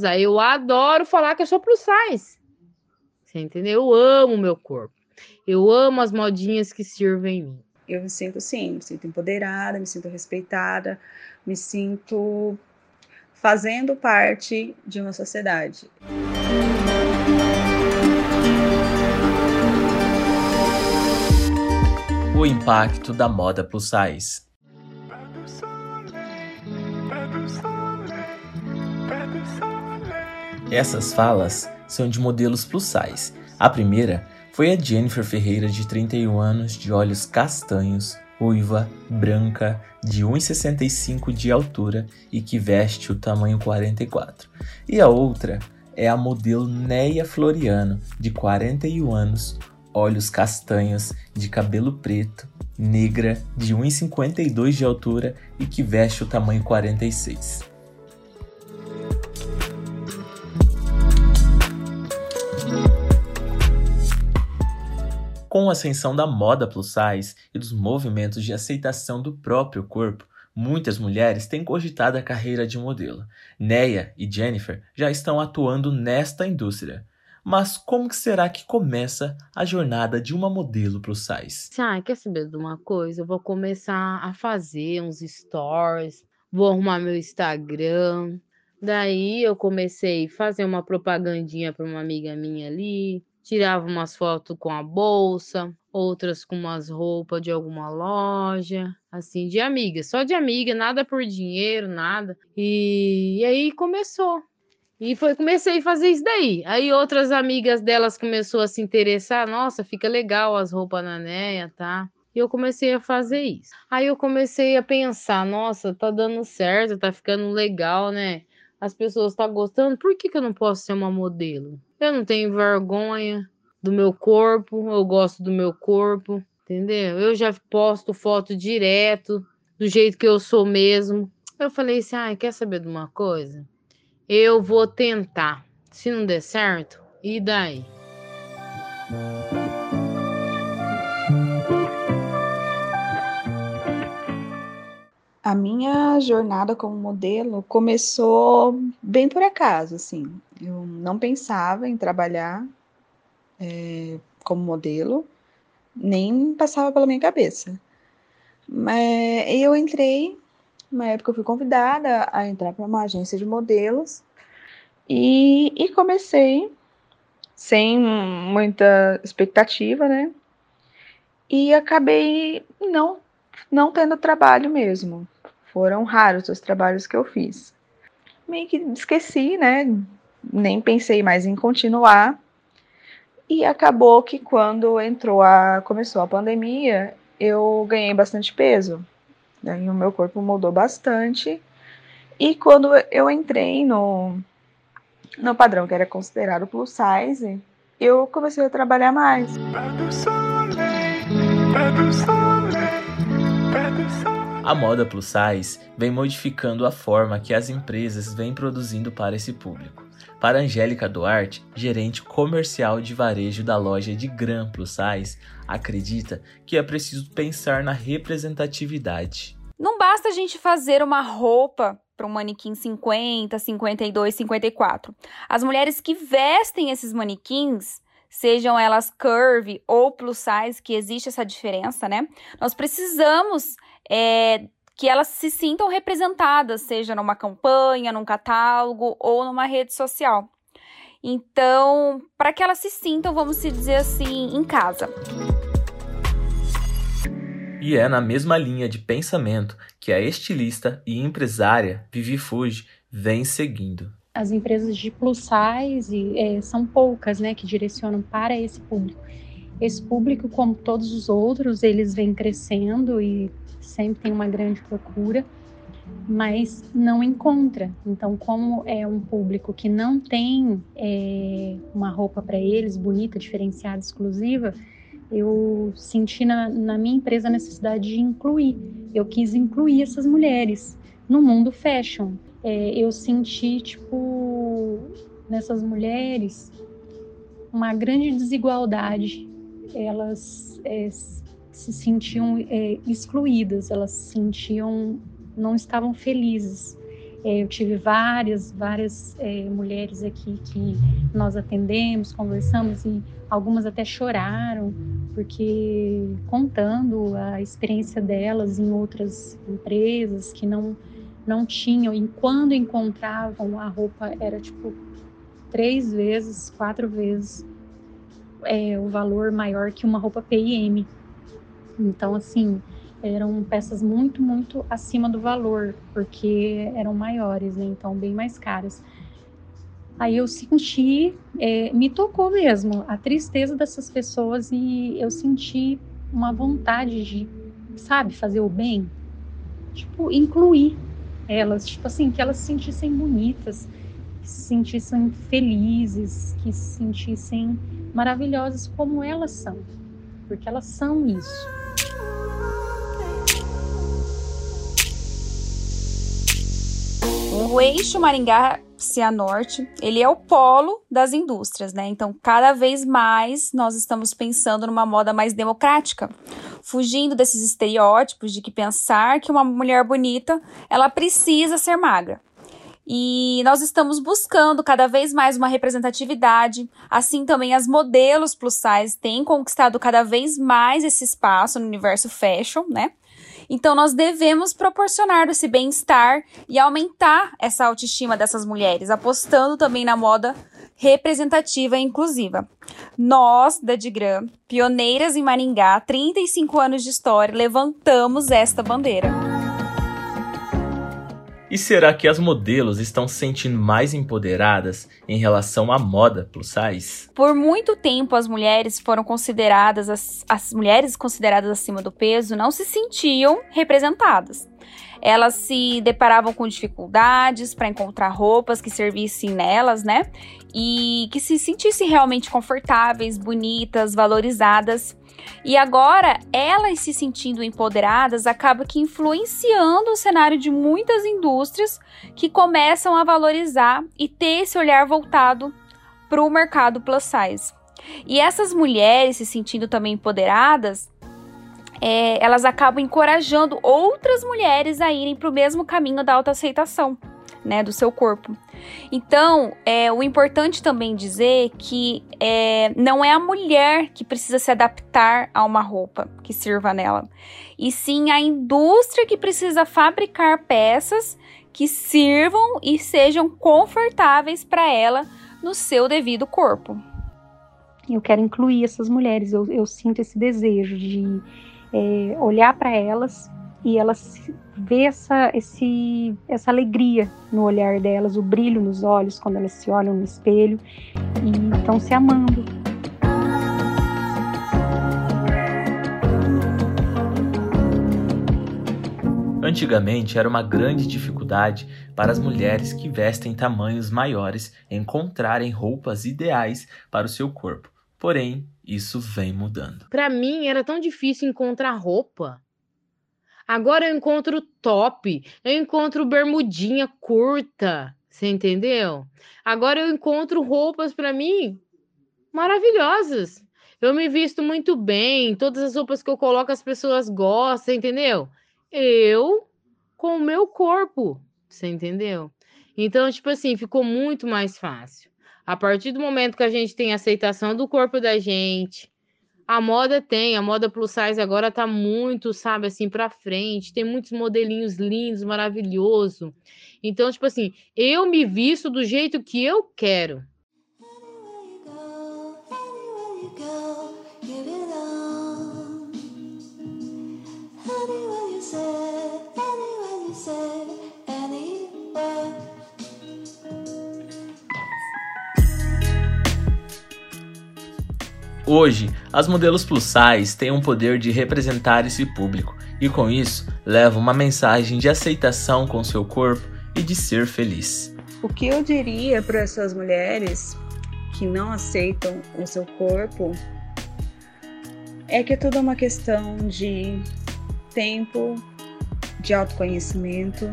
Eu adoro falar que eu sou plus size. Você entendeu? Eu amo o meu corpo. Eu amo as modinhas que sirvem em mim. Eu me sinto sim, me sinto empoderada, me sinto respeitada, me sinto fazendo parte de uma sociedade. O impacto da moda plus size. Essas falas são de modelos plus size. A primeira foi a Jennifer Ferreira, de 31 anos, de olhos castanhos, ruiva, branca, de 1,65 de altura e que veste o tamanho 44. E a outra é a modelo Neia Floriano, de 41 anos, olhos castanhos, de cabelo preto, negra, de 1,52 de altura e que veste o tamanho 46. Com a ascensão da moda plus size e dos movimentos de aceitação do próprio corpo, muitas mulheres têm cogitado a carreira de modelo. Neia e Jennifer já estão atuando nesta indústria. Mas como que será que começa a jornada de uma modelo plus size? Ah, quer saber de uma coisa? Eu vou começar a fazer uns stories, vou arrumar meu Instagram. Daí eu comecei a fazer uma propagandinha para uma amiga minha ali, tirava umas fotos com a bolsa, outras com umas roupas de alguma loja, assim, de amiga, só de amiga, nada por dinheiro, nada. E, e aí começou. E foi, comecei a fazer isso daí. Aí outras amigas delas começou a se interessar, nossa, fica legal as roupas na Neia, tá? E eu comecei a fazer isso. Aí eu comecei a pensar, nossa, tá dando certo, tá ficando legal, né? As pessoas estão tá gostando, por que, que eu não posso ser uma modelo? Eu não tenho vergonha do meu corpo, eu gosto do meu corpo, entendeu? Eu já posto foto direto, do jeito que eu sou mesmo. Eu falei assim: ai, quer saber de uma coisa? Eu vou tentar. Se não der certo, e daí? A minha jornada como modelo começou bem por acaso, assim. Eu não pensava em trabalhar é, como modelo, nem passava pela minha cabeça. Mas eu entrei, na época eu fui convidada a entrar para uma agência de modelos e, e comecei sem muita expectativa, né? E acabei não não tendo trabalho mesmo. Foram raros os trabalhos que eu fiz. Meio que esqueci, né? Nem pensei mais em continuar. E acabou que quando entrou a começou a pandemia, eu ganhei bastante peso. Daí o meu corpo mudou bastante. E quando eu entrei no, no padrão que era considerado plus size, eu comecei a trabalhar mais. A moda plus size vem modificando a forma que as empresas vêm produzindo para esse público. Para Angélica Duarte, gerente comercial de varejo da loja de Gran Plus Size, acredita que é preciso pensar na representatividade. Não basta a gente fazer uma roupa para um manequim 50, 52, 54. As mulheres que vestem esses manequins sejam elas curvy ou plus size, que existe essa diferença, né? Nós precisamos é, que elas se sintam representadas, seja numa campanha, num catálogo ou numa rede social. Então, para que elas se sintam, vamos se dizer assim, em casa. E é na mesma linha de pensamento que a estilista e empresária Vivi Fuji vem seguindo. As empresas de plus size é, são poucas, né, que direcionam para esse público. Esse público, como todos os outros, eles vêm crescendo e sempre tem uma grande procura, mas não encontra. Então, como é um público que não tem é, uma roupa para eles bonita, diferenciada, exclusiva, eu senti na, na minha empresa a necessidade de incluir. Eu quis incluir essas mulheres no mundo fashion. É, eu senti, tipo, nessas mulheres uma grande desigualdade. Elas é, se sentiam é, excluídas, elas se sentiam, não estavam felizes. É, eu tive várias, várias mulheres aqui que nós atendemos, conversamos e algumas até choraram, porque contando a experiência delas em outras empresas que não, não tinham, e quando encontravam a roupa era tipo três vezes, quatro vezes é, o valor maior que uma roupa P&M. Então, assim, eram peças muito, muito acima do valor, porque eram maiores, né? Então, bem mais caras. Aí eu senti, é, me tocou mesmo a tristeza dessas pessoas e eu senti uma vontade de, sabe, fazer o bem, tipo, incluir elas, tipo assim, que elas se sentissem bonitas, se sentissem felizes, que se sentissem maravilhosas como elas são, porque elas são isso. O eixo Maringá Cianorte, ele é o polo das indústrias, né? Então, cada vez mais nós estamos pensando numa moda mais democrática, fugindo desses estereótipos de que pensar que uma mulher bonita, ela precisa ser magra. E nós estamos buscando cada vez mais uma representatividade, assim também as modelos plus size têm conquistado cada vez mais esse espaço no universo fashion, né? Então, nós devemos proporcionar esse bem-estar e aumentar essa autoestima dessas mulheres, apostando também na moda representativa e inclusiva. Nós, da Digram, pioneiras em Maringá, 35 anos de história, levantamos esta bandeira. E será que as modelos estão se sentindo mais empoderadas em relação à moda plus size? Por muito tempo, as mulheres foram consideradas, as, as mulheres consideradas acima do peso não se sentiam representadas. Elas se deparavam com dificuldades para encontrar roupas que servissem nelas, né? E que se sentissem realmente confortáveis, bonitas, valorizadas. E agora, elas se sentindo empoderadas acaba que influenciando o cenário de muitas indústrias que começam a valorizar e ter esse olhar voltado para o mercado plus size. E essas mulheres se sentindo também empoderadas, é, elas acabam encorajando outras mulheres a irem para o mesmo caminho da autoaceitação né, do seu corpo. Então, é, o importante também dizer que é, não é a mulher que precisa se adaptar a uma roupa que sirva nela, e sim a indústria que precisa fabricar peças que sirvam e sejam confortáveis para ela no seu devido corpo. Eu quero incluir essas mulheres, eu, eu sinto esse desejo de é, olhar para elas e elas ver essa, esse, essa alegria no olhar delas, o brilho nos olhos quando elas se olham no espelho e estão se amando. Antigamente era uma grande dificuldade para as mulheres que vestem tamanhos maiores encontrarem roupas ideais para o seu corpo. Porém, isso vem mudando. Para mim era tão difícil encontrar roupa Agora eu encontro top, eu encontro bermudinha curta, você entendeu? Agora eu encontro roupas para mim maravilhosas. Eu me visto muito bem, todas as roupas que eu coloco as pessoas gostam, entendeu? Eu com o meu corpo, você entendeu? Então, tipo assim, ficou muito mais fácil. A partir do momento que a gente tem aceitação do corpo da gente, a moda tem, a moda plus size agora tá muito, sabe, assim, pra frente. Tem muitos modelinhos lindos, maravilhoso. Então, tipo assim, eu me visto do jeito que eu quero. Hoje, as modelos plus size têm um poder de representar esse público e com isso levam uma mensagem de aceitação com seu corpo e de ser feliz. O que eu diria para essas mulheres que não aceitam o seu corpo é que é tudo uma questão de tempo, de autoconhecimento,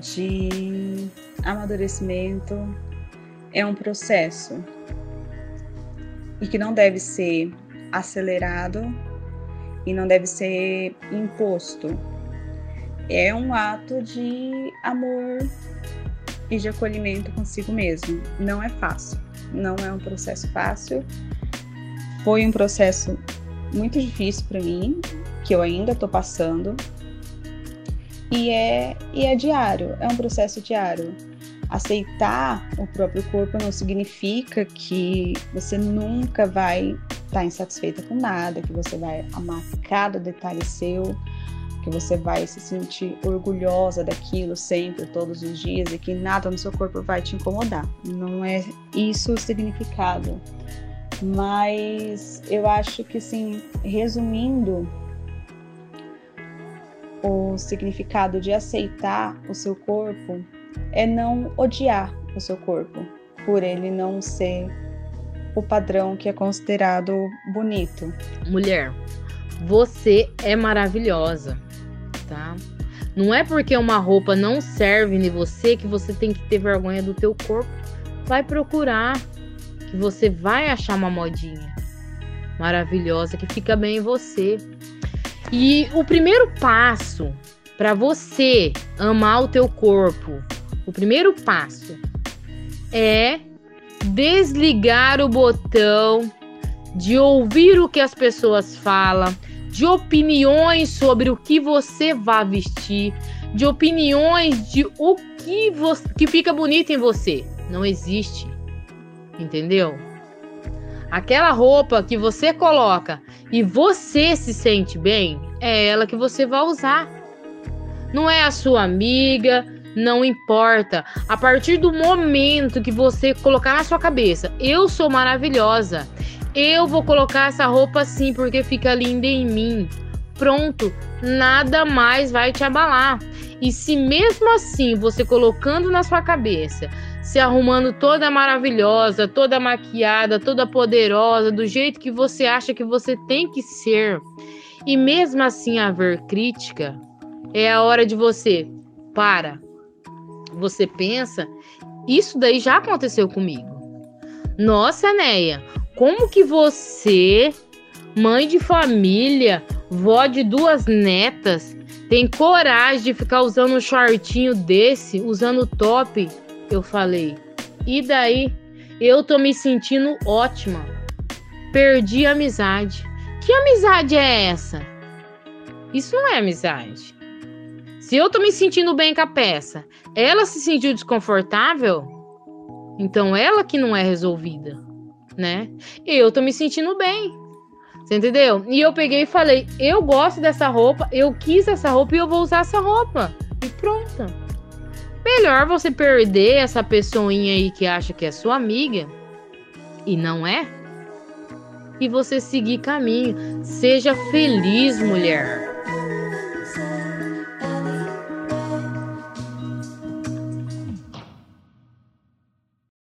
de amadurecimento. É um processo e que não deve ser acelerado e não deve ser imposto. é um ato de amor e de acolhimento consigo mesmo. Não é fácil, não é um processo fácil. Foi um processo muito difícil para mim, que eu ainda estou passando. E é, e é diário, é um processo diário. Aceitar o próprio corpo não significa que você nunca vai estar tá insatisfeita com nada, que você vai amar cada detalhe seu, que você vai se sentir orgulhosa daquilo sempre, todos os dias, e que nada no seu corpo vai te incomodar. Não é isso o significado. Mas eu acho que, sim, resumindo, o significado de aceitar o seu corpo é não odiar o seu corpo, por ele não ser o padrão que é considerado bonito. Mulher, você é maravilhosa, tá? Não é porque uma roupa não serve em você que você tem que ter vergonha do teu corpo. Vai procurar, que você vai achar uma modinha maravilhosa que fica bem em você. E o primeiro passo para você amar o teu corpo, o primeiro passo é desligar o botão de ouvir o que as pessoas falam, de opiniões sobre o que você vai vestir, de opiniões de o que, que fica bonito em você. Não existe. Entendeu? Aquela roupa que você coloca e você se sente bem, é ela que você vai usar. Não é a sua amiga, não importa. A partir do momento que você colocar na sua cabeça, eu sou maravilhosa, eu vou colocar essa roupa assim porque fica linda em mim. Pronto, nada mais vai te abalar. E se mesmo assim você colocando na sua cabeça, se arrumando toda maravilhosa, toda maquiada, toda poderosa, do jeito que você acha que você tem que ser, e mesmo assim haver crítica, é a hora de você para. Você pensa, isso daí já aconteceu comigo. Nossa, Neia, como que você, mãe de família, vó de duas netas, tem coragem de ficar usando um shortinho desse, usando top? Eu falei. E daí? Eu tô me sentindo ótima. Perdi a amizade. Que amizade é essa? Isso não é amizade. Se eu tô me sentindo bem com a peça, ela se sentiu desconfortável, então ela que não é resolvida, né? Eu tô me sentindo bem. Você entendeu? E eu peguei e falei: eu gosto dessa roupa, eu quis essa roupa e eu vou usar essa roupa. E pronto. Melhor você perder essa pessoinha aí que acha que é sua amiga e não é, e você seguir caminho. Seja feliz, mulher.